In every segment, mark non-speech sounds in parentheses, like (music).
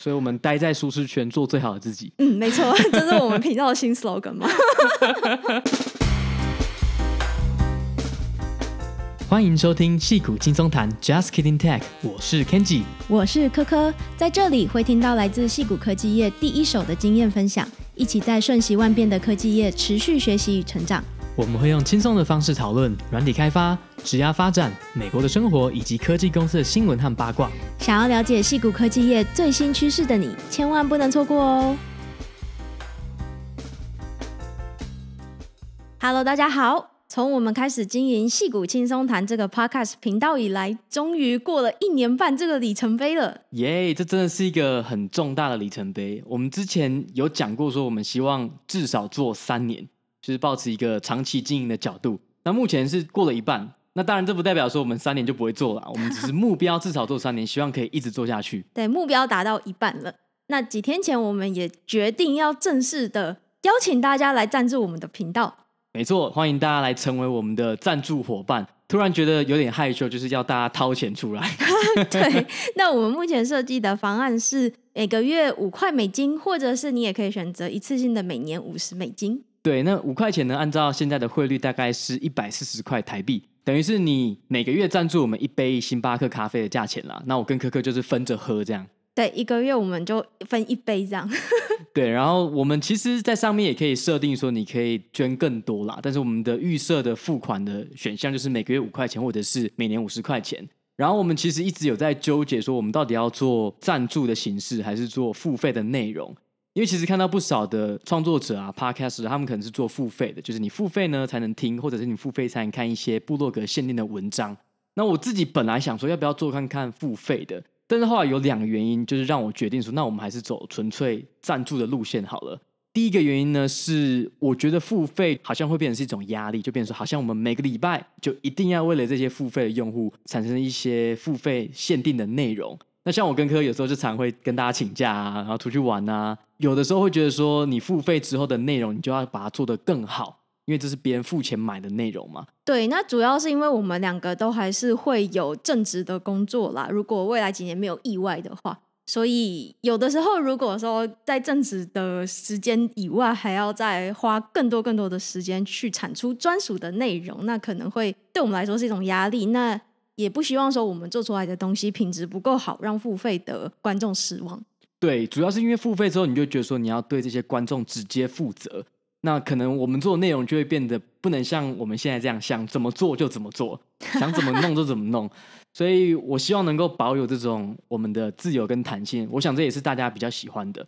所以我们待在舒适圈，做最好的自己。嗯，没错，(laughs) 这是我们频道的新 slogan 嘛。(laughs) 欢迎收听戏谷轻松谈，Just Kidding Tech，我是 Kenji，我是柯柯，在这里会听到来自戏谷科技业第一手的经验分享，一起在瞬息万变的科技业持续学习与成长。我们会用轻松的方式讨论软体开发、职涯发展、美国的生活以及科技公司的新闻和八卦。想要了解矽谷科技业最新趋势的你，千万不能错过哦！Hello，大家好。从我们开始经营矽谷轻松谈这个 Podcast 频道以来，终于过了一年半这个里程碑了。耶，这真的是一个很重大的里程碑。我们之前有讲过，说我们希望至少做三年。就是保持一个长期经营的角度，那目前是过了一半，那当然这不代表说我们三年就不会做了，我们只是目标至少做三年，希望可以一直做下去。(laughs) 对，目标达到一半了。那几天前我们也决定要正式的邀请大家来赞助我们的频道。没错，欢迎大家来成为我们的赞助伙伴。突然觉得有点害羞，就是要大家掏钱出来。(laughs) 对，那我们目前设计的方案是每个月五块美金，或者是你也可以选择一次性的每年五十美金。对，那五块钱呢？按照现在的汇率，大概是一百四十块台币，等于是你每个月赞助我们一杯星巴克咖啡的价钱啦。那我跟柯柯就是分着喝这样。对，一个月我们就分一杯这样。(laughs) 对，然后我们其实，在上面也可以设定说，你可以捐更多啦。但是我们的预设的付款的选项就是每个月五块钱，或者是每年五十块钱。然后我们其实一直有在纠结说，我们到底要做赞助的形式，还是做付费的内容。因为其实看到不少的创作者啊，Podcast，他们可能是做付费的，就是你付费呢才能听，或者是你付费才能看一些部落格限定的文章。那我自己本来想说要不要做看看付费的，但是后来有两个原因，就是让我决定说，那我们还是走纯粹赞助的路线好了。第一个原因呢是，我觉得付费好像会变成是一种压力，就变成说好像我们每个礼拜就一定要为了这些付费的用户产生一些付费限定的内容。那像我跟科有时候就常会跟大家请假啊，然后出去玩啊，有的时候会觉得说，你付费之后的内容，你就要把它做得更好，因为这是别人付钱买的内容嘛。对，那主要是因为我们两个都还是会有正职的工作啦。如果未来几年没有意外的话，所以有的时候如果说在正职的时间以外，还要再花更多更多的时间去产出专属的内容，那可能会对我们来说是一种压力。那也不希望说我们做出来的东西品质不够好，让付费的观众失望。对，主要是因为付费之后，你就觉得说你要对这些观众直接负责，那可能我们做的内容就会变得不能像我们现在这样，想怎么做就怎么做，想怎么弄就怎么弄。(laughs) 所以我希望能够保有这种我们的自由跟弹性，我想这也是大家比较喜欢的。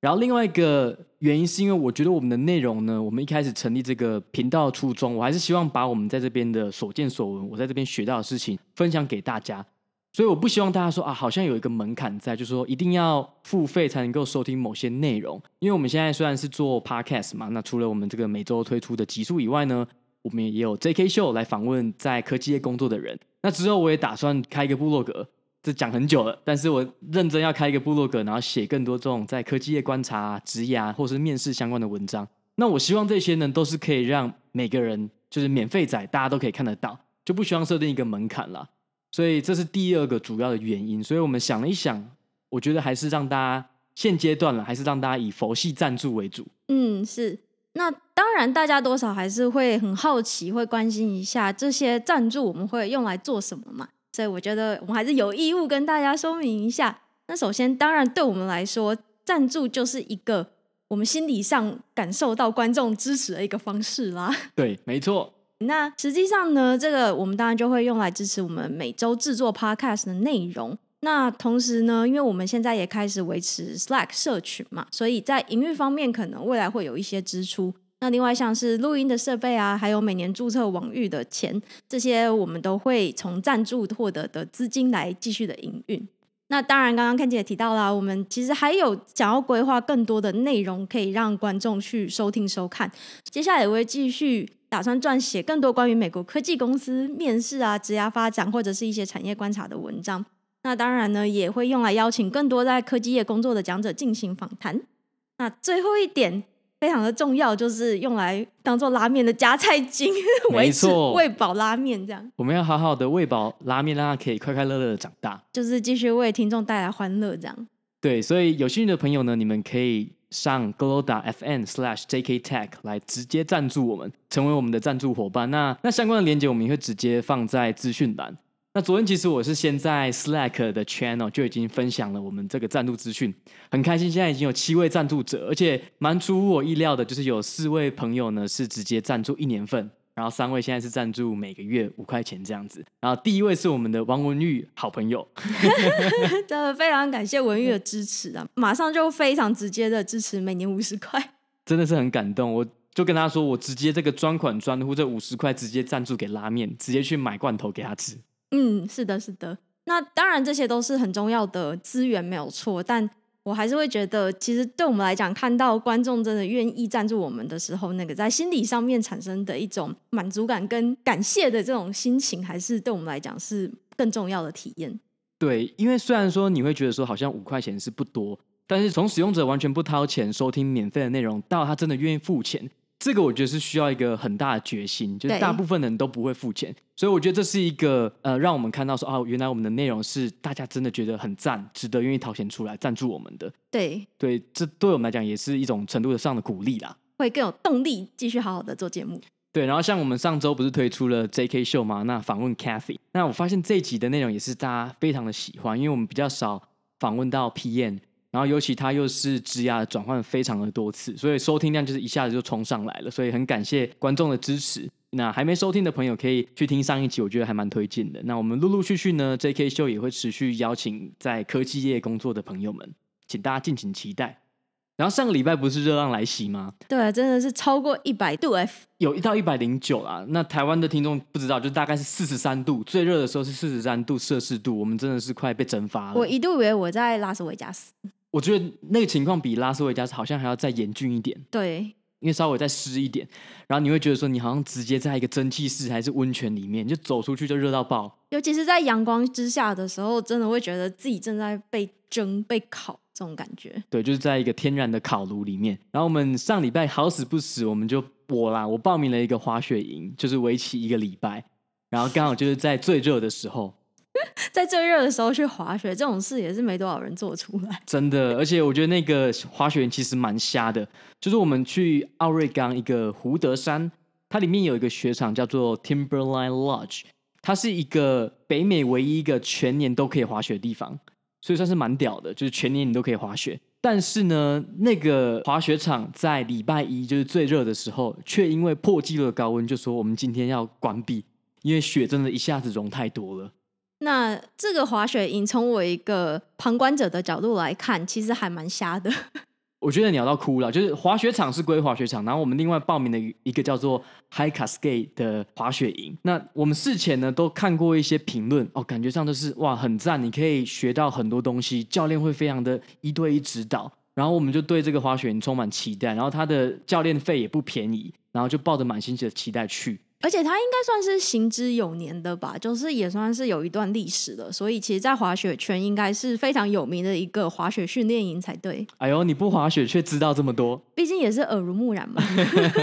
然后另外一个原因是因为我觉得我们的内容呢，我们一开始成立这个频道的初衷，我还是希望把我们在这边的所见所闻，我在这边学到的事情分享给大家。所以我不希望大家说啊，好像有一个门槛在，就是说一定要付费才能够收听某些内容。因为我们现在虽然是做 Podcast 嘛，那除了我们这个每周推出的集数以外呢，我们也有 JK Show 来访问在科技业工作的人。那之后我也打算开一个部落格。这讲很久了，但是我认真要开一个部落格，然后写更多这种在科技业观察、啊、职涯或是面试相关的文章。那我希望这些呢，都是可以让每个人就是免费载，大家都可以看得到，就不希望设定一个门槛了。所以这是第二个主要的原因。所以我们想了一想，我觉得还是让大家现阶段了，还是让大家以佛系赞助为主。嗯，是。那当然，大家多少还是会很好奇，会关心一下这些赞助我们会用来做什么嘛？所以我觉得我们还是有义务跟大家说明一下。那首先，当然对我们来说，赞助就是一个我们心理上感受到观众支持的一个方式啦。(laughs) 对，没错。那实际上呢，这个我们当然就会用来支持我们每周制作 Podcast 的内容。那同时呢，因为我们现在也开始维持 Slack 社群嘛，所以在营运方面可能未来会有一些支出。那另外像是录音的设备啊，还有每年注册网域的钱，这些我们都会从赞助获得的资金来继续的营运。那当然，刚刚 Kenji 也提到了，我们其实还有想要规划更多的内容，可以让观众去收听收看。接下来我会继续打算撰写更多关于美国科技公司面试啊、职涯发展或者是一些产业观察的文章。那当然呢，也会用来邀请更多在科技业工作的讲者进行访谈。那最后一点。非常的重要，就是用来当做拉面的夹菜精，维持喂饱拉面这样。我们要好好的喂饱拉面，让它可以快快乐乐的长大，就是继续为听众带来欢乐这样。对，所以有兴趣的朋友呢，你们可以上 Glo.fm/slash/jktech 来直接赞助我们，成为我们的赞助伙伴。那那相关的链接我们也会直接放在资讯栏。那昨天其实我是先在 Slack 的 channel 就已经分享了我们这个赞助资讯，很开心，现在已经有七位赞助者，而且蛮出乎我意料的，就是有四位朋友呢是直接赞助一年份，然后三位现在是赞助每个月五块钱这样子。然后第一位是我们的王文玉好朋友，(laughs) 真的非常感谢文玉的支持啊，(laughs) 马上就非常直接的支持，每年五十块，真的是很感动。我就跟他说，我直接这个专款专户这五十块直接赞助给拉面，直接去买罐头给他吃。嗯，是的，是的。那当然，这些都是很重要的资源，没有错。但我还是会觉得，其实对我们来讲，看到观众真的愿意赞助我们的时候，那个在心理上面产生的一种满足感跟感谢的这种心情，还是对我们来讲是更重要的体验。对，因为虽然说你会觉得说好像五块钱是不多，但是从使用者完全不掏钱收听免费的内容，到他真的愿意付钱。这个我觉得是需要一个很大的决心，就是大部分人都不会付钱，所以我觉得这是一个呃，让我们看到说哦，原来我们的内容是大家真的觉得很赞，值得愿意掏钱出来赞助我们的。对对，这对我们来讲也是一种程度上的鼓励啦，会更有动力继续好好的做节目。对，然后像我们上周不是推出了 JK 秀吗？那访问 Cathy，那我发现这一集的内容也是大家非常的喜欢，因为我们比较少访问到 PM。然后尤其他又是枝丫转换非常的多次，所以收听量就是一下子就冲上来了，所以很感谢观众的支持。那还没收听的朋友可以去听上一集，我觉得还蛮推荐的。那我们陆陆续续呢，JK 秀也会持续邀请在科技业工作的朋友们，请大家敬请期待。然后上个礼拜不是热浪来袭吗？对，真的是超过一百度 F，有一到一百零九啦。那台湾的听众不知道，就大概是四十三度，最热的时候是四十三度摄氏度，我们真的是快被蒸发了。我一度以为我在拉斯维加斯。我觉得那个情况比拉斯维加斯好像还要再严峻一点，对，因为稍微再湿一点，然后你会觉得说你好像直接在一个蒸汽室还是温泉里面，就走出去就热到爆。尤其是在阳光之下的时候，真的会觉得自己正在被蒸、被烤这种感觉。对，就是在一个天然的烤炉里面。然后我们上礼拜好死不死，我们就我啦，我报名了一个滑雪营，就是为期一个礼拜，然后刚好就是在最热的时候。(laughs) 在最热的时候去滑雪，这种事也是没多少人做出来。(laughs) 真的，而且我觉得那个滑雪其实蛮瞎的。就是我们去奥瑞冈一个胡德山，它里面有一个雪场叫做 Timberline Lodge，它是一个北美唯一一个全年都可以滑雪的地方，所以算是蛮屌的，就是全年你都可以滑雪。但是呢，那个滑雪场在礼拜一就是最热的时候，却因为破纪录的高温，就说我们今天要关闭，因为雪真的一下子融太多了。那这个滑雪营从我一个旁观者的角度来看，其实还蛮瞎的。(laughs) 我觉得你要到哭了，就是滑雪场是归滑雪场，然后我们另外报名的一个叫做 High Cascade 的滑雪营。那我们事前呢都看过一些评论，哦，感觉上都是哇很赞，你可以学到很多东西，教练会非常的一对一指导。然后我们就对这个滑雪营充满期待，然后他的教练费也不便宜，然后就抱着满心的期待去。而且它应该算是行之有年的吧，就是也算是有一段历史了，所以其实，在滑雪圈应该是非常有名的一个滑雪训练营才对。哎呦，你不滑雪却知道这么多，毕竟也是耳濡目染嘛。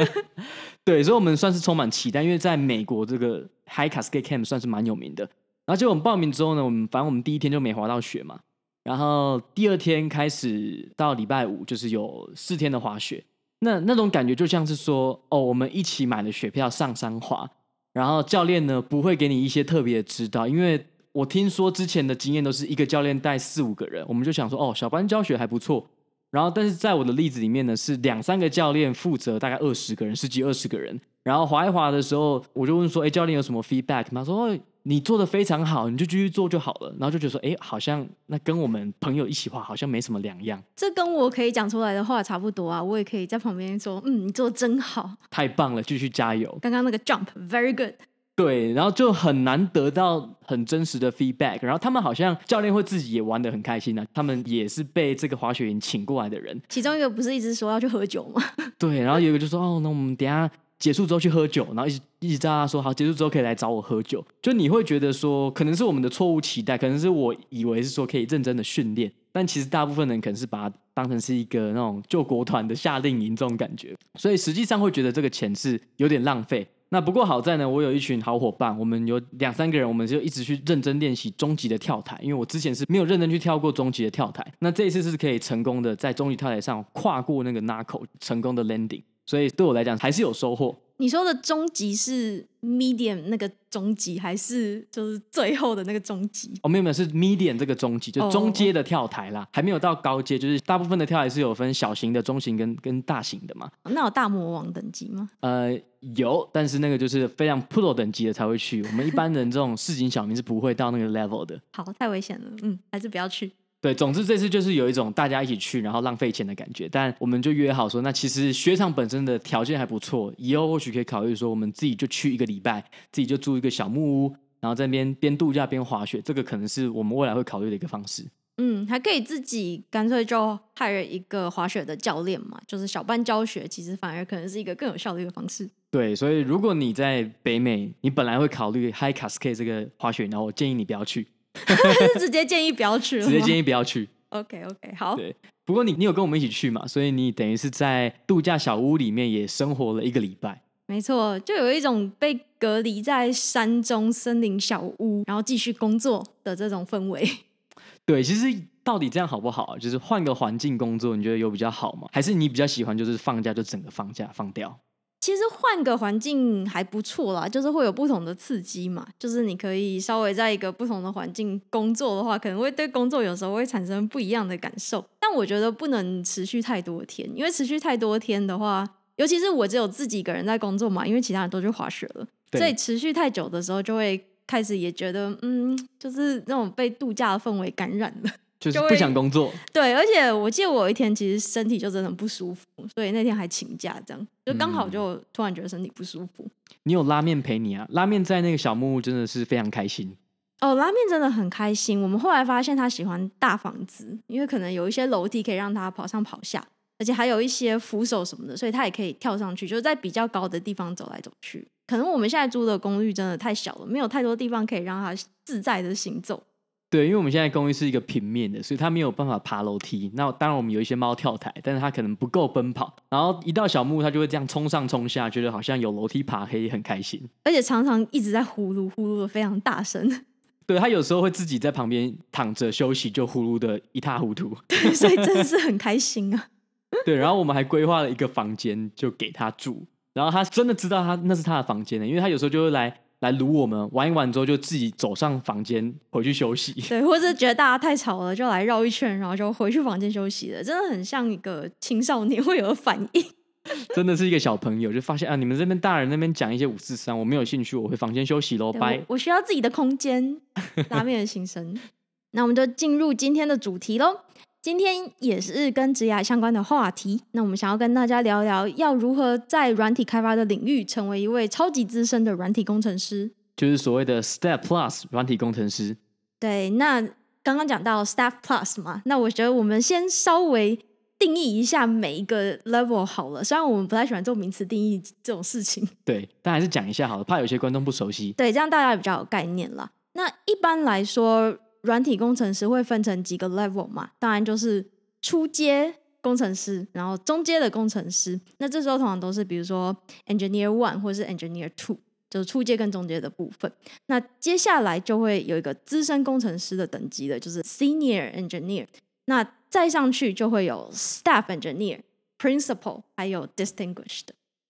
(laughs) 对，所以我们算是充满期待，因为在美国这个 High Cascade Camp 算是蛮有名的。然后结果我们报名之后呢，我们反正我们第一天就没滑到雪嘛，然后第二天开始到礼拜五就是有四天的滑雪。那那种感觉就像是说，哦，我们一起买了雪票上山滑，然后教练呢不会给你一些特别的指导，因为我听说之前的经验都是一个教练带四五个人，我们就想说，哦，小班教学还不错。然后，但是在我的例子里面呢，是两三个教练负责大概二十个人，十几二十个人。然后滑一滑的时候，我就问说，哎，教练有什么 feedback？他说，哦，你做的非常好，你就继续做就好了。然后就觉得说，哎，好像那跟我们朋友一起滑好像没什么两样。这跟我可以讲出来的话差不多啊，我也可以在旁边说，嗯，你做的真好，太棒了，继续加油。刚刚那个 jump very good。对，然后就很难得到很真实的 feedback，然后他们好像教练会自己也玩的很开心呢、啊。他们也是被这个滑雪营请过来的人，其中一个不是一直说要去喝酒吗？(laughs) 对，然后有一个就说哦，那我们等下结束之后去喝酒，然后一直一直在他说好，结束之后可以来找我喝酒。就你会觉得说，可能是我们的错误期待，可能是我以为是说可以认真的训练，但其实大部分人可能是把它当成是一个那种救国团的夏令营这种感觉，所以实际上会觉得这个钱是有点浪费。那不过好在呢，我有一群好伙伴，我们有两三个人，我们就一直去认真练习终极的跳台。因为我之前是没有认真去跳过终极的跳台，那这一次是可以成功的在终极跳台上跨过那个 knuckle，成功的 landing，所以对我来讲还是有收获。你说的终极是 medium 那个终极，还是就是最后的那个终极？哦，没有没有，是 medium 这个终极，就中阶的跳台啦，oh. 还没有到高阶。就是大部分的跳台是有分小型的、中型跟跟大型的嘛。那有大魔王等级吗？呃，有，但是那个就是非常 pro 等级的才会去。我们一般人这种市井小民是不会到那个 level 的。好，太危险了，嗯，还是不要去。对，总之这次就是有一种大家一起去，然后浪费钱的感觉。但我们就约好说，那其实雪场本身的条件还不错，以后或许可以考虑说，我们自己就去一个礼拜，自己就租一个小木屋，然后在那边边度假边滑雪。这个可能是我们未来会考虑的一个方式。嗯，还可以自己干脆就 hire 一个滑雪的教练嘛，就是小班教学，其实反而可能是一个更有效的一个方式。对，所以如果你在北美，你本来会考虑 High Cascade 这个滑雪，然后我建议你不要去。(laughs) 直接建议不要去了，直接建议不要去。OK OK，好。对，不过你你有跟我们一起去嘛？所以你等于是在度假小屋里面也生活了一个礼拜。没错，就有一种被隔离在山中森林小屋，然后继续工作的这种氛围。(laughs) 对，其实到底这样好不好？就是换个环境工作，你觉得有比较好吗？还是你比较喜欢就是放假就整个放假放掉？其实换个环境还不错啦，就是会有不同的刺激嘛。就是你可以稍微在一个不同的环境工作的话，可能会对工作有时候会产生不一样的感受。但我觉得不能持续太多天，因为持续太多天的话，尤其是我只有自己一个人在工作嘛，因为其他人都去滑雪了，所以持续太久的时候，就会开始也觉得，嗯，就是那种被度假的氛围感染了。就是不想工作，对，而且我记得我有一天其实身体就真的很不舒服，所以那天还请假，这样就刚好就突然觉得身体不舒服。嗯。你有拉面陪你啊？拉面在那个小木屋真的是非常开心哦，拉面真的很开心。我们后来发现他喜欢大房子，因为可能有一些楼梯可以让他跑上跑下，而且还有一些扶手什么的，所以他也可以跳上去，就是在比较高的地方走来走去。可能我们现在租的公寓真的太小了，没有太多地方可以让他自在的行走。对，因为我们现在公寓是一个平面的，所以它没有办法爬楼梯。那当然，我们有一些猫跳台，但是它可能不够奔跑。然后一到小木屋，它就会这样冲上冲下，觉得好像有楼梯爬，可以很开心。而且常常一直在呼噜呼噜的非常大声。(laughs) 对，它有时候会自己在旁边躺着休息，就呼噜的一塌糊涂。对，所以真的是很开心啊。(laughs) 对，然后我们还规划了一个房间，就给它住。然后他真的知道他那是他的房间的，因为他有时候就会来。来撸我们玩一玩之后，就自己走上房间回去休息。对，或者觉得大家太吵了，就来绕一圈，然后就回去房间休息了。真的很像一个青少年会有的反应。(laughs) 真的是一个小朋友，就发现啊，你们这边大人那边讲一些五四三，我没有兴趣，我回房间休息喽，拜。我需要自己的空间。拉面的心声。(laughs) 那我们就进入今天的主题喽。今天也是跟职涯相关的话题。那我们想要跟大家聊聊，要如何在软体开发的领域成为一位超级资深的软体工程师，就是所谓的 Step Plus 软体工程师。对，那刚刚讲到 Step Plus 嘛，那我觉得我们先稍微定义一下每一个 level 好了。虽然我们不太喜欢做名词定义这种事情，对，但还是讲一下好了，怕有些观众不熟悉。对，这样大家也比较有概念了。那一般来说。软体工程师会分成几个 level 嘛？当然就是初阶工程师，然后中阶的工程师。那这时候通常都是比如说 engineer one 或是 engineer two，就是初阶跟中阶的部分。那接下来就会有一个资深工程师的等级的，就是 senior engineer。那再上去就会有 staff engineer、principal，还有 distinguished。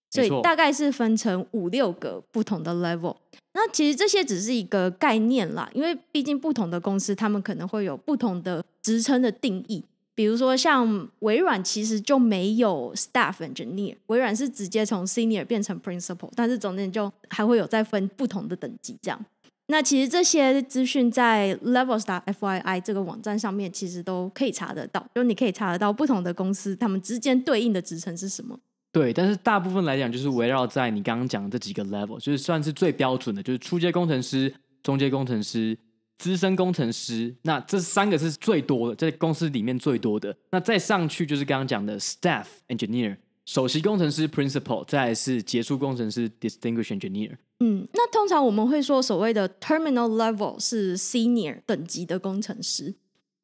所以大概是分成五六个不同的 level。那其实这些只是一个概念啦，因为毕竟不同的公司，他们可能会有不同的职称的定义。比如说像微软，其实就没有 staff engineer，微软是直接从 senior 变成 principal，但是中间就还会有再分不同的等级这样。那其实这些资讯在 Levels.fyi 这个网站上面，其实都可以查得到，就你可以查得到不同的公司他们之间对应的职称是什么。对，但是大部分来讲，就是围绕在你刚刚讲的这几个 level，就是算是最标准的，就是初阶工程师、中阶工程师、资深工程师。那这三个是最多的，在公司里面最多的。那再上去就是刚刚讲的 staff engineer、首席工程师 principal，再来是杰出工程师 distinguished engineer。嗯，那通常我们会说所谓的 terminal level 是 senior 等级的工程师。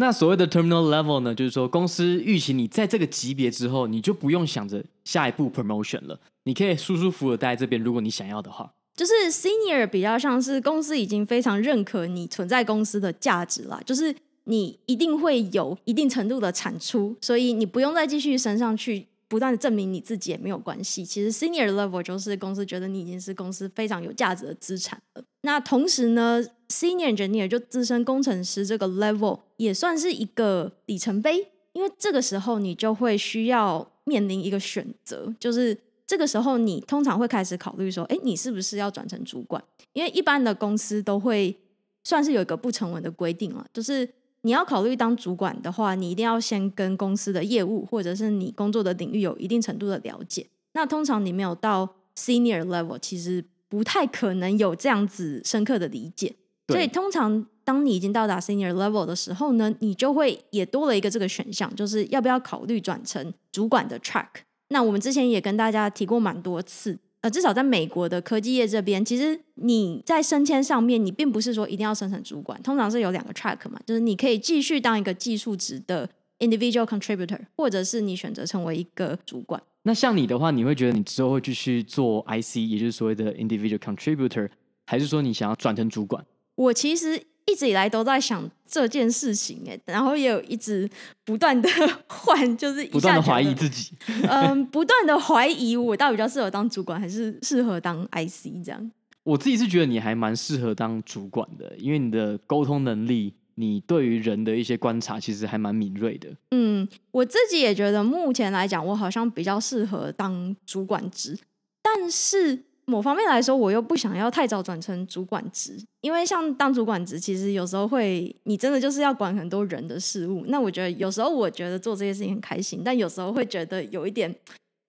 那所谓的 terminal level 呢，就是说公司预期你在这个级别之后，你就不用想着下一步 promotion 了，你可以舒舒服服的待在这边，如果你想要的话。就是 senior 比较像是公司已经非常认可你存在公司的价值了，就是你一定会有一定程度的产出，所以你不用再继续升上去，不断的证明你自己也没有关系。其实 senior level 就是公司觉得你已经是公司非常有价值的资产了。那同时呢，senior engineer 就资深工程师这个 level 也算是一个里程碑，因为这个时候你就会需要面临一个选择，就是。这个时候，你通常会开始考虑说：“哎，你是不是要转成主管？”因为一般的公司都会算是有一个不成文的规定了，就是你要考虑当主管的话，你一定要先跟公司的业务或者是你工作的领域有一定程度的了解。那通常你没有到 senior level，其实不太可能有这样子深刻的理解。所以通常当你已经到达 senior level 的时候呢，你就会也多了一个这个选项，就是要不要考虑转成主管的 track。那我们之前也跟大家提过蛮多次，呃，至少在美国的科技业这边，其实你在升迁上面，你并不是说一定要升成主管，通常是有两个 track 嘛，就是你可以继续当一个技术职的 individual contributor，或者是你选择成为一个主管。那像你的话，你会觉得你之后会继续做 IC，也就是所谓的 individual contributor，还是说你想要转成主管？我其实。一直以来都在想这件事情，哎，然后也有一直不断的 (laughs) 换，就是不断的怀疑自己，嗯，不断的怀疑我到底比较适合当主管还是适合当 IC 这样。我自己是觉得你还蛮适合当主管的，因为你的沟通能力，你对于人的一些观察其实还蛮敏锐的。嗯，我自己也觉得目前来讲，我好像比较适合当主管职，但是。某方面来说，我又不想要太早转成主管职，因为像当主管职，其实有时候会，你真的就是要管很多人的事物。那我觉得有时候我觉得做这些事情很开心，但有时候会觉得有一点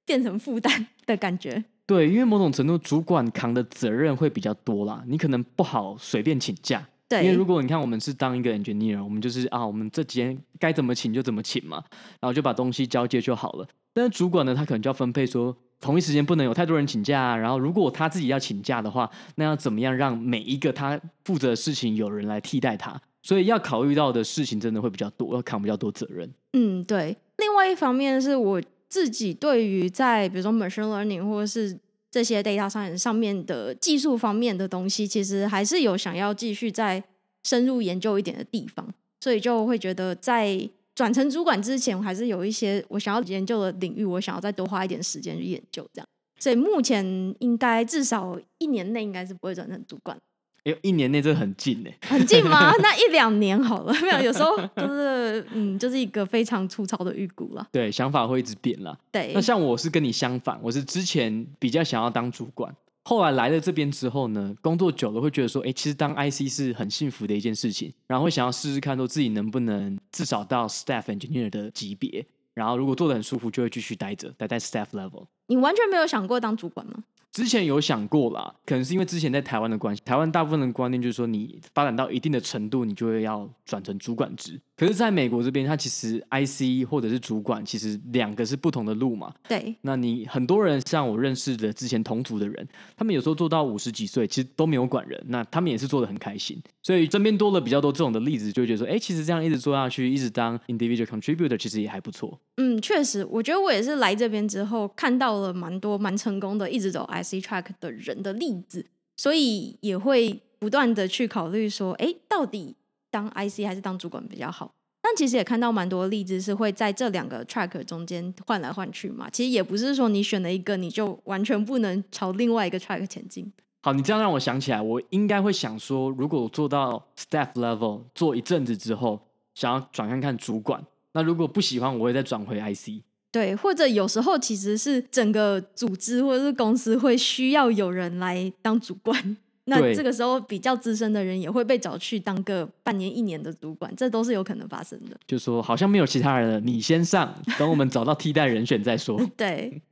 变成负担的感觉。对，因为某种程度，主管扛的责任会比较多啦，你可能不好随便请假。对，因为如果你看我们是当一个 engineer，我们就是啊，我们这几天该怎么请就怎么请嘛，然后就把东西交接就好了。但是主管呢，他可能就要分配说。同一时间不能有太多人请假，然后如果他自己要请假的话，那要怎么样让每一个他负责的事情有人来替代他？所以要考虑到的事情真的会比较多，要扛比较多责任。嗯，对。另外一方面是我自己对于在比如说 machine learning 或者是这些 data science 上面的技术方面的东西，其实还是有想要继续再深入研究一点的地方，所以就会觉得在。转成主管之前，我还是有一些我想要研究的领域，我想要再多花一点时间去研究，这样。所以目前应该至少一年内应该是不会转成主管。哎呦，一年内这很近呢？很近吗？(laughs) 那一两年好了，没有，有时候就是嗯，就是一个非常粗糙的预估了。对，想法会一直变了。对，那像我是跟你相反，我是之前比较想要当主管。后来来了这边之后呢，工作久了会觉得说，哎，其实当 IC 是很幸福的一件事情，然后会想要试试看，说自己能不能至少到 staff engineer 的级别，然后如果做的很舒服，就会继续待着，待在 staff level。你完全没有想过当主管吗？之前有想过啦，可能是因为之前在台湾的关系，台湾大部分的观念就是说，你发展到一定的程度，你就会要转成主管职。可是，在美国这边，它其实 IC 或者是主管，其实两个是不同的路嘛。对。那你很多人像我认识的之前同组的人，他们有时候做到五十几岁，其实都没有管人，那他们也是做的很开心。所以身边多了比较多这种的例子，就会觉得说，哎，其实这样一直做下去，一直当 individual contributor，其实也还不错。嗯，确实，我觉得我也是来这边之后看到了蛮多蛮成功的，一直走 IC C track 的人。的例子，所以也会不断的去考虑说，哎，到底当 IC 还是当主管比较好？但其实也看到蛮多例子是会在这两个 track 中间换来换去嘛。其实也不是说你选了一个，你就完全不能朝另外一个 track 前进。好，你这样让我想起来，我应该会想说，如果做到 staff level 做一阵子之后，想要转看看主管，那如果不喜欢，我会再转回 IC。对，或者有时候其实是整个组织或者是公司会需要有人来当主管，那这个时候比较资深的人也会被找去当个半年一年的主管，这都是有可能发生的。就说好像没有其他人了，你先上，等我们找到替代人选再说。(laughs) 对，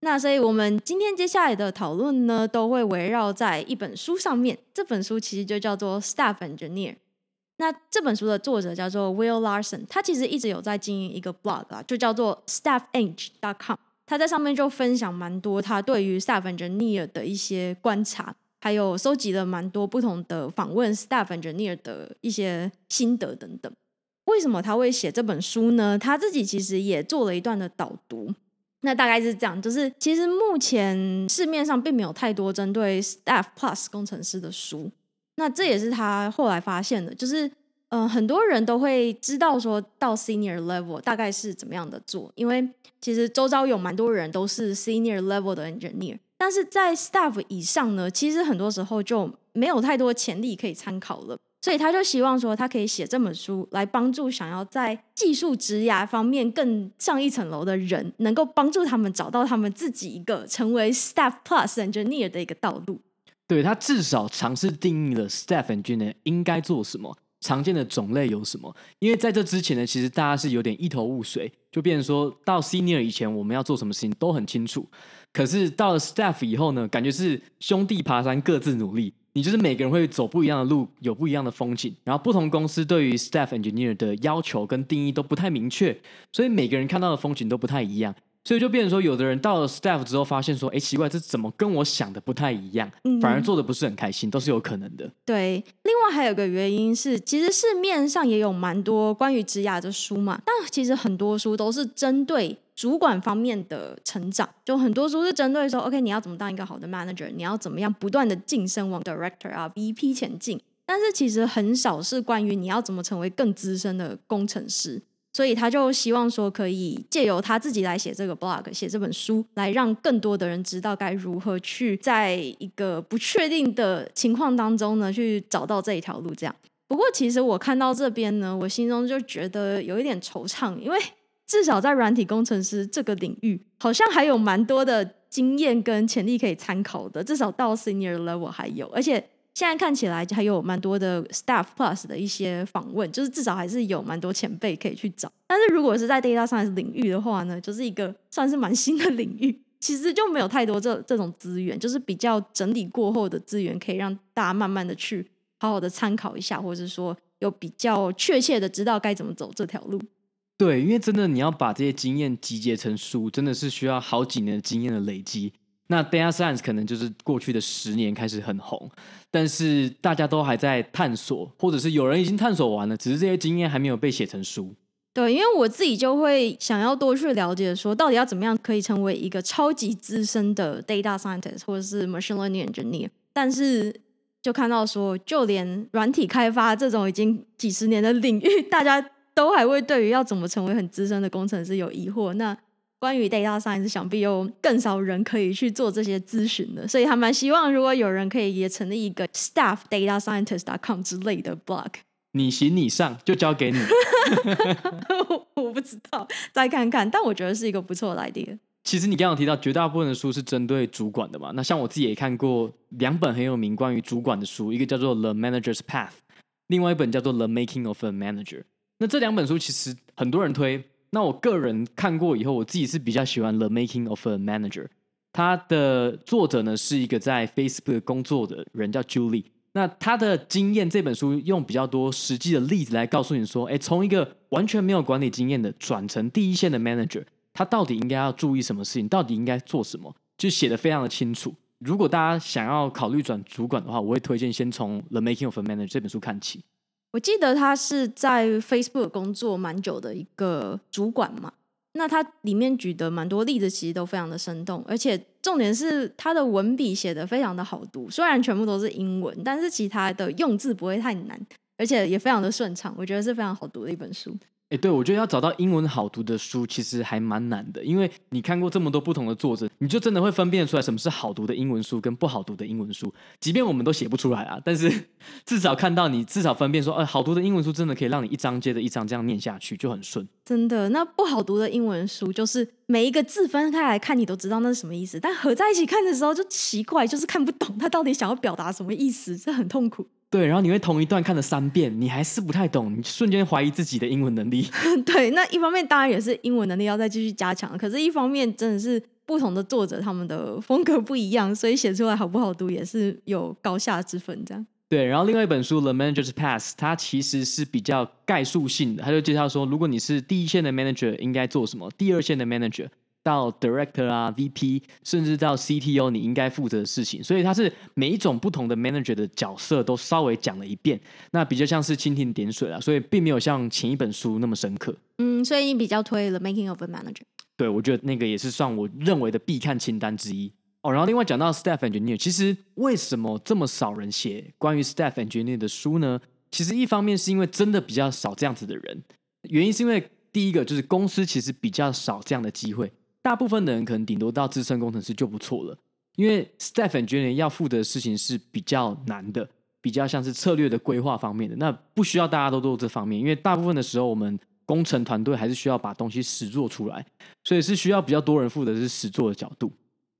那所以我们今天接下来的讨论呢，都会围绕在一本书上面，这本书其实就叫做《Staff Engineer》。那这本书的作者叫做 Will Larson，他其实一直有在经营一个 blog 啊，就叫做 staffeng.com。他在上面就分享蛮多他对于 staff engineer 的一些观察，还有收集了蛮多不同的访问 staff engineer 的一些心得等等。为什么他会写这本书呢？他自己其实也做了一段的导读。那大概是这样，就是其实目前市面上并没有太多针对 Staff Plus 工程师的书。那这也是他后来发现的，就是嗯、很多人都会知道说到 Senior Level 大概是怎么样的做，因为其实周遭有蛮多人都是 Senior Level 的 Engineer，但是在 Staff 以上呢，其实很多时候就没有太多潜力可以参考了。所以他就希望说，他可以写这本书来帮助想要在技术职涯方面更上一层楼的人，能够帮助他们找到他们自己一个成为 Staff Plus Engineer 的一个道路。对，他至少尝试定义了 Staff Engineer 应该做什么，常见的种类有什么。因为在这之前呢，其实大家是有点一头雾水，就变成说到 Senior 以前我们要做什么事情都很清楚，可是到了 Staff 以后呢，感觉是兄弟爬山各自努力。你就是每个人会走不一样的路，有不一样的风景，然后不同公司对于 staff engineer 的要求跟定义都不太明确，所以每个人看到的风景都不太一样，所以就变成说，有的人到了 staff 之后发现说，哎，奇怪，这怎么跟我想的不太一样，反而做的不是很开心，都是有可能的。对，另外还有个原因是，其实市面上也有蛮多关于职涯的书嘛，但其实很多书都是针对。主管方面的成长，就很多书是针对说，OK，你要怎么当一个好的 manager，你要怎么样不断的晋升往 director 啊、VP 前进。但是其实很少是关于你要怎么成为更资深的工程师。所以他就希望说，可以借由他自己来写这个 blog，写这本书，来让更多的人知道该如何去在一个不确定的情况当中呢，去找到这一条路。这样。不过其实我看到这边呢，我心中就觉得有一点惆怅，因为。至少在软体工程师这个领域，好像还有蛮多的经验跟潜力可以参考的。至少到 senior level 还有，而且现在看起来还有蛮多的 staff plus 的一些访问，就是至少还是有蛮多前辈可以去找。但是如果是在 data science 领域的话呢，就是一个算是蛮新的领域，其实就没有太多这这种资源，就是比较整理过后的资源，可以让大家慢慢的去好好的参考一下，或者是说有比较确切的知道该怎么走这条路。对，因为真的你要把这些经验集结成书，真的是需要好几年的经验的累积。那 Data Science 可能就是过去的十年开始很红，但是大家都还在探索，或者是有人已经探索完了，只是这些经验还没有被写成书。对，因为我自己就会想要多去了解，说到底要怎么样可以成为一个超级资深的 Data Scientist 或者是 Machine Learning Engineer，但是就看到说，就连软体开发这种已经几十年的领域，大家。都还会对于要怎么成为很资深的工程师有疑惑。那关于 data science，想必有更少人可以去做这些咨询的。所以还蛮希望，如果有人可以也成立一个 staff data scientist.com 之类的 blog。你行你上，就交给你。(laughs) 我不知道，再看看。但我觉得是一个不错的 idea。其实你刚刚提到绝大部分的书是针对主管的嘛？那像我自己也看过两本很有名关于主管的书，一个叫做《The Manager's Path》，另外一本叫做《The Making of a Manager》。那这两本书其实很多人推，那我个人看过以后，我自己是比较喜欢《The Making of a Manager》。他的作者呢是一个在 Facebook 工作的人，叫 Julie。那他的经验这本书用比较多实际的例子来告诉你说，哎，从一个完全没有管理经验的转成第一线的 Manager，他到底应该要注意什么事情，到底应该做什么，就写得非常的清楚。如果大家想要考虑转主管的话，我会推荐先从《The Making of a Manager》这本书看起。我记得他是在 Facebook 工作蛮久的一个主管嘛，那他里面举的蛮多例子，其实都非常的生动，而且重点是他的文笔写的非常的好读，虽然全部都是英文，但是其他的用字不会太难，而且也非常的顺畅，我觉得是非常好读的一本书。哎，对，我觉得要找到英文好读的书，其实还蛮难的，因为你看过这么多不同的作者，你就真的会分辨出来什么是好读的英文书跟不好读的英文书。即便我们都写不出来啊，但是 (laughs) 至少看到你至少分辨说，哎，好读的英文书真的可以让你一章接着一章这样念下去，就很顺。真的，那不好读的英文书，就是每一个字分开来看，你都知道那是什么意思，但合在一起看的时候就奇怪，就是看不懂他到底想要表达什么意思，这很痛苦。对，然后你会同一段看了三遍，你还是不太懂，你瞬间怀疑自己的英文能力。(laughs) 对，那一方面当然也是英文能力要再继续加强，可是一方面真的是不同的作者他们的风格不一样，所以写出来好不好读也是有高下之分。这样。对，然后另外一本书《The Manager's Pass》，它其实是比较概述性的，他就介绍说，如果你是第一线的 manager 应该做什么，第二线的 manager 到 director 啊，VP，甚至到 CTO，你应该负责的事情。所以它是每一种不同的 manager 的角色都稍微讲了一遍，那比较像是蜻蜓点水了，所以并没有像前一本书那么深刻。嗯，所以你比较推了 Making of a Manager。对，我觉得那个也是算我认为的必看清单之一。哦，然后另外讲到 Staff Engineer，其实为什么这么少人写关于 Staff Engineer 的书呢？其实一方面是因为真的比较少这样子的人，原因是因为第一个就是公司其实比较少这样的机会，大部分的人可能顶多到资深工程师就不错了。因为 Staff Engineer 要负责的事情是比较难的，比较像是策略的规划方面的，那不需要大家都做这方面，因为大部分的时候我们工程团队还是需要把东西实做出来，所以是需要比较多人负责是实做的角度。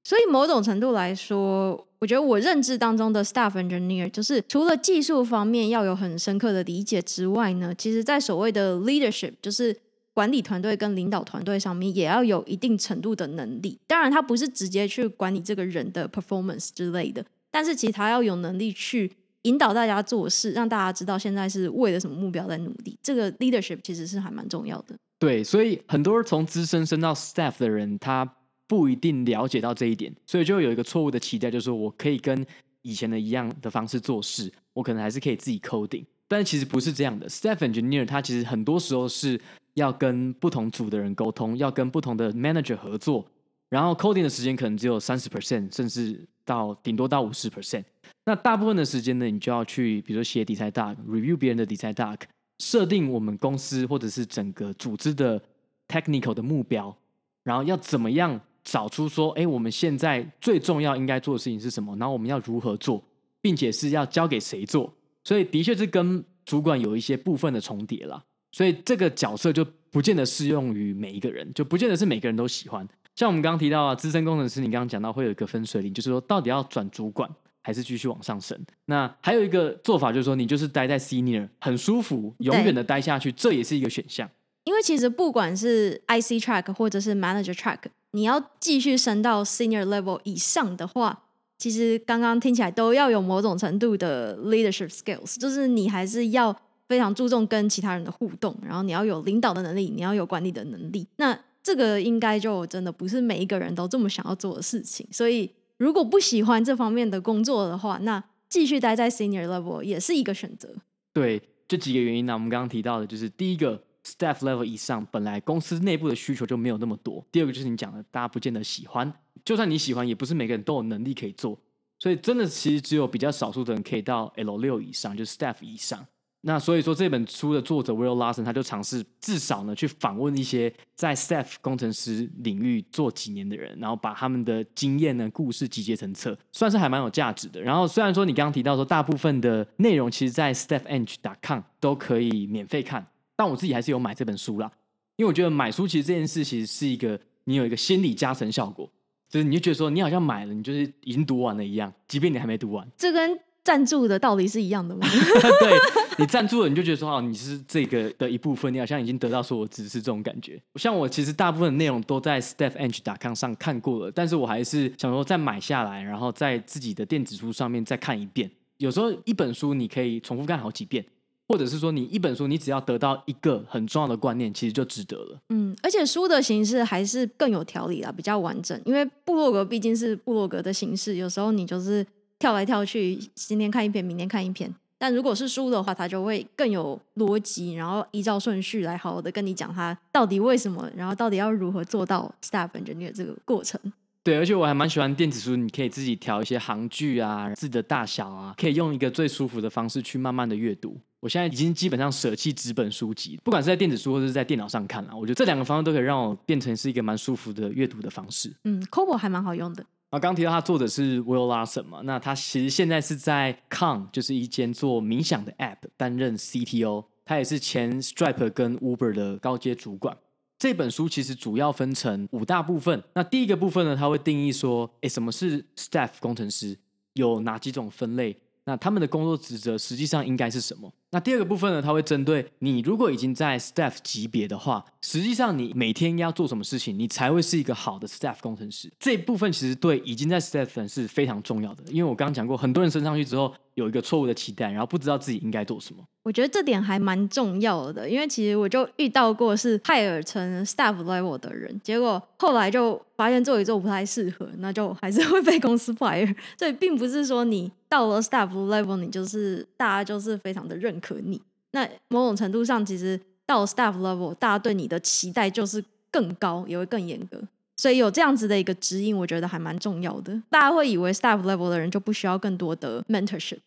所以某种程度来说，我觉得我认知当中的 staff engineer 就是除了技术方面要有很深刻的理解之外呢，其实在所谓的 leadership，就是管理团队跟领导团队上面，也要有一定程度的能力。当然，他不是直接去管理这个人的 performance 之类的，但是其实他要有能力去引导大家做事，让大家知道现在是为了什么目标在努力。这个 leadership 其实是还蛮重要的。对，所以很多从资深升到 staff 的人，他不一定了解到这一点，所以就有一个错误的期待，就是我可以跟以前的一样的方式做事，我可能还是可以自己 coding，但其实不是这样的。Staff engineer 他其实很多时候是要跟不同组的人沟通，要跟不同的 manager 合作，然后 coding 的时间可能只有三十 percent，甚至到顶多到五十 percent。那大部分的时间呢，你就要去，比如说写 design doc，review 别人的 design doc，设定我们公司或者是整个组织的 technical 的目标，然后要怎么样。找出说，哎，我们现在最重要应该做的事情是什么？然后我们要如何做，并且是要交给谁做？所以的确是跟主管有一些部分的重叠了。所以这个角色就不见得适用于每一个人，就不见得是每个人都喜欢。像我们刚刚提到啊，资深工程师，你刚刚讲到会有一个分水岭，就是说到底要转主管还是继续往上升？那还有一个做法就是说，你就是待在 senior 很舒服，永远的待下去，这也是一个选项。因为其实不管是 IC track 或者是 manager track。你要继续升到 senior level 以上的话，其实刚刚听起来都要有某种程度的 leadership skills，就是你还是要非常注重跟其他人的互动，然后你要有领导的能力，你要有管理的能力。那这个应该就真的不是每一个人都这么想要做的事情。所以如果不喜欢这方面的工作的话，那继续待在 senior level 也是一个选择。对，这几个原因呢，我们刚刚提到的就是第一个。Staff level 以上，本来公司内部的需求就没有那么多。第二个就是你讲的，大家不见得喜欢，就算你喜欢，也不是每个人都有能力可以做。所以真的其实只有比较少数的人可以到 L 六以上，就是 Staff 以上。那所以说这本书的作者 Will Larson 他就尝试至少呢去访问一些在 Staff 工程师领域做几年的人，然后把他们的经验呢故事集结成册，算是还蛮有价值的。然后虽然说你刚刚提到说大部分的内容其实在 staffeng.com 都可以免费看。但我自己还是有买这本书啦，因为我觉得买书其实这件事其实是一个你有一个心理加成效果，就是你就觉得说你好像买了，你就是已经读完了一样，即便你还没读完。这跟赞助的道理是一样的吗？(laughs) 对，你赞助了，你就觉得说哦，你是这个的一部分，你好像已经得到所有知识这种感觉。像我其实大部分的内容都在 stephange.com 上看过了，但是我还是想说再买下来，然后在自己的电子书上面再看一遍。有时候一本书你可以重复看好几遍。或者是说，你一本书，你只要得到一个很重要的观念，其实就值得了。嗯，而且书的形式还是更有条理啦，比较完整。因为部落格毕竟是部落格的形式，有时候你就是跳来跳去，今天看一篇，明天看一篇。但如果是书的话，它就会更有逻辑，然后依照顺序来好好的跟你讲它到底为什么，然后到底要如何做到 staff engineer 这个过程。对，而且我还蛮喜欢电子书，你可以自己调一些行距啊、字的大小啊，可以用一个最舒服的方式去慢慢的阅读。我现在已经基本上舍弃纸本书籍，不管是在电子书或者是在电脑上看了，我觉得这两个方式都可以让我变成是一个蛮舒服的阅读的方式。嗯，Kobo 还蛮好用的。啊，刚提到他作者是 Will Larson 嘛，那他其实现在是在 Con，就是一间做冥想的 App 担任 CTO，他也是前 Stripe 跟 Uber 的高阶主管。这本书其实主要分成五大部分。那第一个部分呢，他会定义说，诶，什么是 Staff 工程师？有哪几种分类？那他们的工作职责实际上应该是什么？那第二个部分呢，它会针对你如果已经在 staff 级别的话，实际上你每天要做什么事情，你才会是一个好的 staff 工程师。这部分其实对已经在 staff 是非常重要的，因为我刚刚讲过，很多人升上去之后有一个错误的期待，然后不知道自己应该做什么。我觉得这点还蛮重要的，因为其实我就遇到过是海尔成 staff level 的人，结果后来就发现做一做不太适合，那就还是会被公司 (laughs) fire。所以并不是说你到了 staff level，你就是大家就是非常的认可你。那某种程度上，其实到了 staff level，大家对你的期待就是更高，也会更严格。所以有这样子的一个指引，我觉得还蛮重要的。大家会以为 staff level 的人就不需要更多的 mentorship。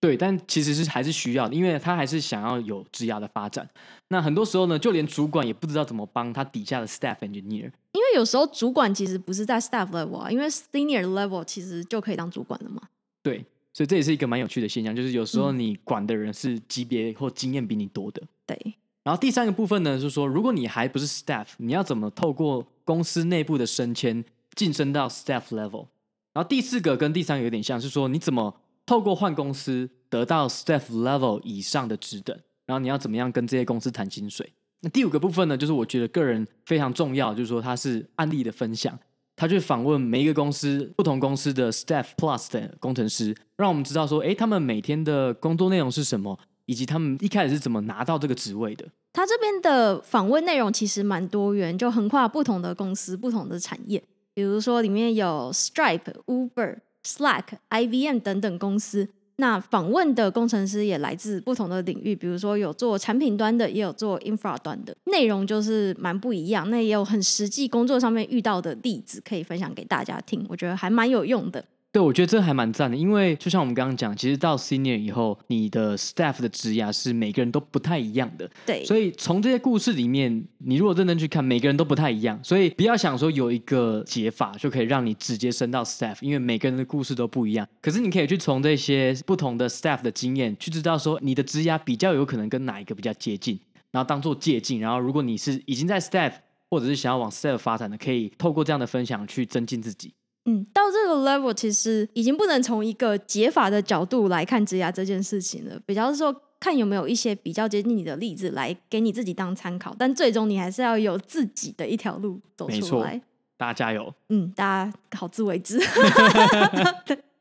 对，但其实是还是需要的，因为他还是想要有职涯的发展。那很多时候呢，就连主管也不知道怎么帮他底下的 staff engineer。因为有时候主管其实不是在 staff level 啊，因为 senior level 其实就可以当主管了嘛。对，所以这也是一个蛮有趣的现象，就是有时候你管的人是级别或经验比你多的。对。然后第三个部分呢，就是说，如果你还不是 staff，你要怎么透过公司内部的升迁晋升到 staff level？然后第四个跟第三个有点像是说，你怎么透过换公司得到 staff level 以上的职等，然后你要怎么样跟这些公司谈薪水？那第五个部分呢，就是我觉得个人非常重要，就是说它是案例的分享，他去访问每一个公司、不同公司的 staff plus 的工程师，让我们知道说，诶，他们每天的工作内容是什么，以及他们一开始是怎么拿到这个职位的。他这边的访问内容其实蛮多元，就横跨不同的公司、不同的产业，比如说里面有 Stripe、Uber。Slack、IBM 等等公司，那访问的工程师也来自不同的领域，比如说有做产品端的，也有做 infra 端的，内容就是蛮不一样。那也有很实际工作上面遇到的例子可以分享给大家听，我觉得还蛮有用的。对，我觉得这还蛮赞的，因为就像我们刚刚讲，其实到 senior 以后，你的 staff 的职涯是每个人都不太一样的。对，所以从这些故事里面，你如果认真去看，每个人都不太一样，所以不要想说有一个解法就可以让你直接升到 staff，因为每个人的故事都不一样。可是你可以去从这些不同的 staff 的经验，去知道说你的职涯比较有可能跟哪一个比较接近，然后当做借镜。然后如果你是已经在 staff，或者是想要往 staff 发展的，可以透过这样的分享去增进自己。嗯，到这个 level 其实已经不能从一个解法的角度来看职涯这件事情了，比较是说看有没有一些比较接近你的例子来给你自己当参考，但最终你还是要有自己的一条路走出来。大家加油！嗯，大家好自为之。(laughs)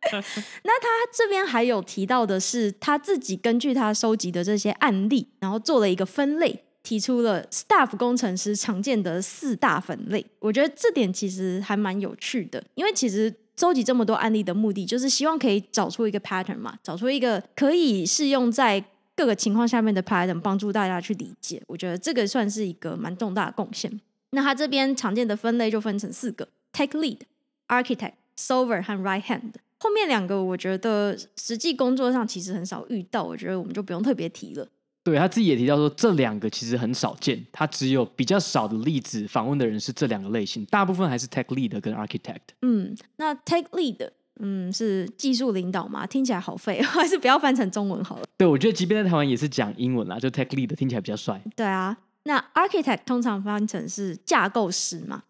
那他这边还有提到的是，他自己根据他收集的这些案例，然后做了一个分类。提出了 staff 工程师常见的四大分类，我觉得这点其实还蛮有趣的，因为其实收集这么多案例的目的，就是希望可以找出一个 pattern 嘛，找出一个可以适用在各个情况下面的 pattern，帮助大家去理解。我觉得这个算是一个蛮重大的贡献。那他这边常见的分类就分成四个：tech lead、architect、solver 和 right hand。后面两个我觉得实际工作上其实很少遇到，我觉得我们就不用特别提了。对，他自己也提到说，这两个其实很少见，他只有比较少的例子访问的人是这两个类型，大部分还是 tech lead 跟 architect。嗯，那 tech lead，嗯，是技术领导吗？听起来好废，(laughs) 还是不要翻成中文好了。对，我觉得即便在台湾也是讲英文啦，就 tech lead 听起来比较帅。对啊，那 architect 通常翻成是架构师嘛。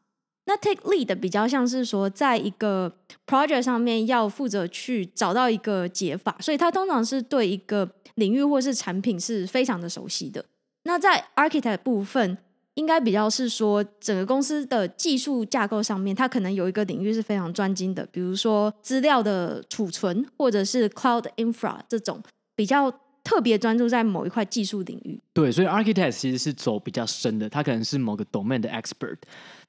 那 take lead 比较像是说，在一个 project 上面要负责去找到一个解法，所以他通常是对一个领域或是产品是非常的熟悉的。那在 architect 部分，应该比较是说，整个公司的技术架构上面，它可能有一个领域是非常专精的，比如说资料的储存，或者是 cloud infra 这种比较特别专注在某一块技术领域。对，所以 architect 其实是走比较深的，他可能是某个 domain 的 expert。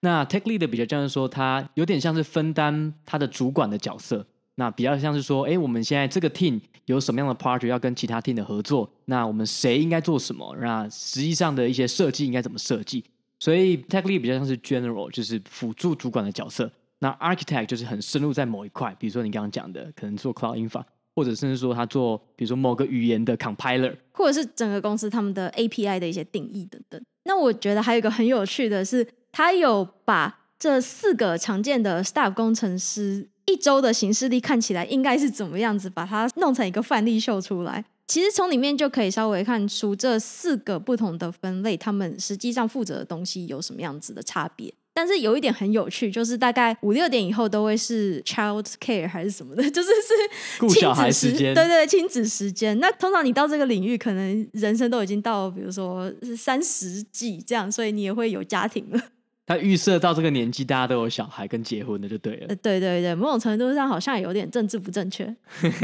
那 tech lead 比较像是说，他有点像是分担他的主管的角色。那比较像是说，哎，我们现在这个 team 有什么样的 project 要跟其他 team 的合作？那我们谁应该做什么？那实际上的一些设计应该怎么设计？所以 tech lead 比较像是 general，就是辅助主管的角色。那 architect 就是很深入在某一块，比如说你刚刚讲的，可能做 cloud infra，或者甚至说他做，比如说某个语言的 compiler，或者是整个公司他们的 API 的一些定义等等。那我觉得还有一个很有趣的是。他有把这四个常见的 staff 工程师一周的行事历看起来应该是怎么样子，把它弄成一个范例秀出来。其实从里面就可以稍微看出这四个不同的分类，他们实际上负责的东西有什么样子的差别。但是有一点很有趣，就是大概五六点以后都会是 child care 还是什么的，(laughs) 就是是顾小孩时间，对对，亲子时间。那通常你到这个领域，可能人生都已经到，比如说是三十几这样，所以你也会有家庭了。他预设到这个年纪，大家都有小孩跟结婚的就对了。呃，对对对，某种程度上好像有点政治不正确。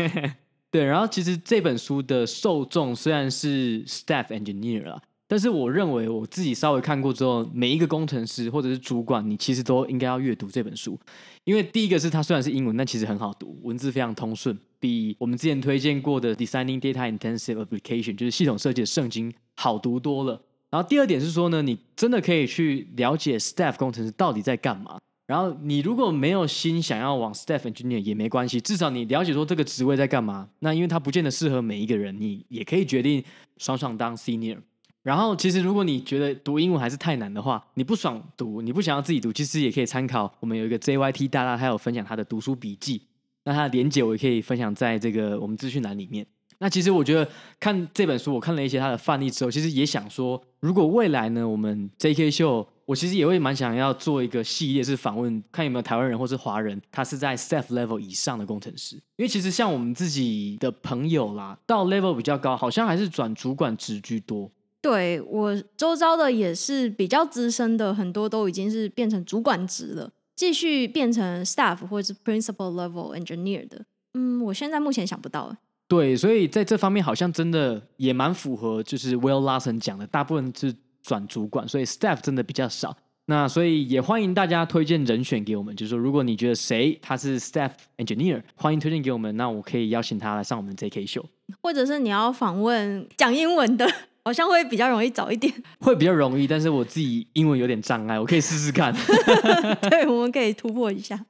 (laughs) 对，然后其实这本书的受众虽然是 staff engineer 啦，但是我认为我自己稍微看过之后，每一个工程师或者是主管，你其实都应该要阅读这本书，因为第一个是它虽然是英文，但其实很好读，文字非常通顺，比我们之前推荐过的 Designing Data Intensive Application 就是系统设计的圣经好读多了。然后第二点是说呢，你真的可以去了解 staff 工程师到底在干嘛。然后你如果没有心想要往 staff engineer 也没关系，至少你了解说这个职位在干嘛。那因为它不见得适合每一个人，你也可以决定爽爽当 senior。然后其实如果你觉得读英文还是太难的话，你不爽读，你不想要自己读，其实也可以参考我们有一个 JYT 大大，他有分享他的读书笔记。那他的连结我也可以分享在这个我们资讯栏里面。那其实我觉得看这本书，我看了一些他的范例之后，其实也想说，如果未来呢，我们 JK 秀，我其实也会蛮想要做一个系列，是访问看有没有台湾人或是华人，他是在 staff level 以上的工程师。因为其实像我们自己的朋友啦，到 level 比较高，好像还是转主管职居多。对，我周遭的也是比较资深的，很多都已经是变成主管职了，继续变成 staff 或者是 principal level engineer 的。嗯，我现在目前想不到。对，所以在这方面好像真的也蛮符合，就是 Will Larson 讲的，大部分是转主管，所以 staff 真的比较少。那所以也欢迎大家推荐人选给我们，就是说如果你觉得谁他是 staff engineer，欢迎推荐给我们，那我可以邀请他来上我们的 JK 秀。或者是你要访问讲英文的，好像会比较容易找一点。(laughs) 会比较容易，但是我自己英文有点障碍，我可以试试看。(laughs) 对，我们可以突破一下。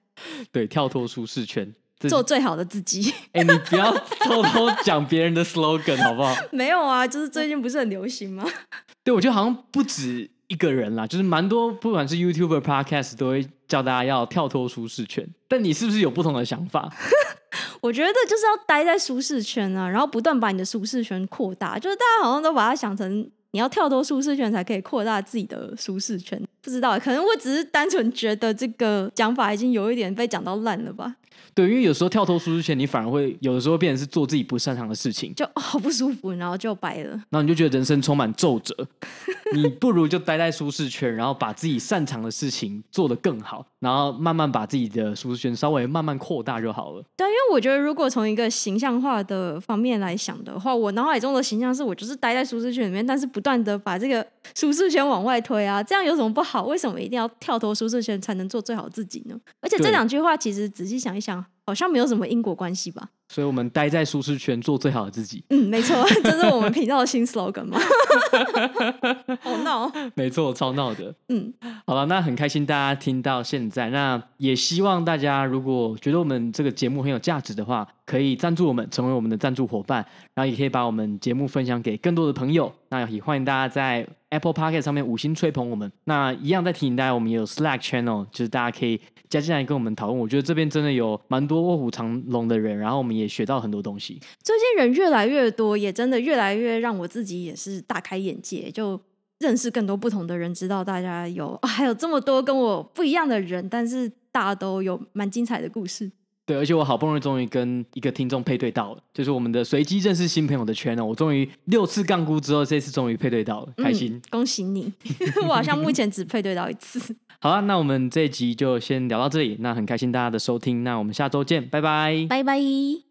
对，跳脱舒适圈。做最好的自己。(laughs) 哎、欸，你不要偷偷讲别人的 slogan 好不好？(laughs) 没有啊，就是最近不是很流行吗？(laughs) 对，我觉得好像不止一个人啦，就是蛮多，不管是 YouTuber、Podcast 都会叫大家要跳脱舒适圈。但你是不是有不同的想法？我觉得就是要待在舒适圈啊，然后不断把你的舒适圈扩大。就是大家好像都把它想成你要跳脱舒适圈才可以扩大自己的舒适圈。不知道，可能我只是单纯觉得这个讲法已经有一点被讲到烂了吧。对，因为有时候跳脱舒适圈，你反而会有的时候变成是做自己不擅长的事情，就好不舒服，然后就白了。然后你就觉得人生充满皱褶，(laughs) 你不如就待在舒适圈，然后把自己擅长的事情做得更好，然后慢慢把自己的舒适圈稍微慢慢扩大就好了。对，因为我觉得如果从一个形象化的方面来想的话，我脑海中的形象是我就是待在舒适圈里面，但是不断的把这个舒适圈往外推啊，这样有什么不好？为什么一定要跳脱舒适圈才能做最好自己呢？而且这两句话其实仔细想一想。好像没有什么因果关系吧？所以，我们待在舒适圈，做最好的自己。嗯，没错，(laughs) 这是我们频道的新 slogan 嘛。(laughs) 好闹，没错，超闹的。嗯，好了，那很开心大家听到现在，那也希望大家如果觉得我们这个节目很有价值的话，可以赞助我们，成为我们的赞助伙伴，然后也可以把我们节目分享给更多的朋友。那也欢迎大家在 Apple Podcast 上面五星吹捧我们。那一样再提醒大家，我们也有 Slack Channel，就是大家可以加进来跟我们讨论。我觉得这边真的有蛮多卧虎藏龙的人，然后我们也学到很多东西。最近人越来越多，也真的越来越让我自己也是大开眼界，就认识更多不同的人，知道大家有还有这么多跟我不一样的人，但是大家都有蛮精彩的故事。对，而且我好不容易终于跟一个听众配对到了，就是我们的随机认识新朋友的圈呢。我终于六次杠估之后，这次终于配对到了，开心！嗯、恭喜你！(laughs) 我好像目前只配对到一次。好啊，那我们这一集就先聊到这里。那很开心大家的收听，那我们下周见，拜拜，拜拜。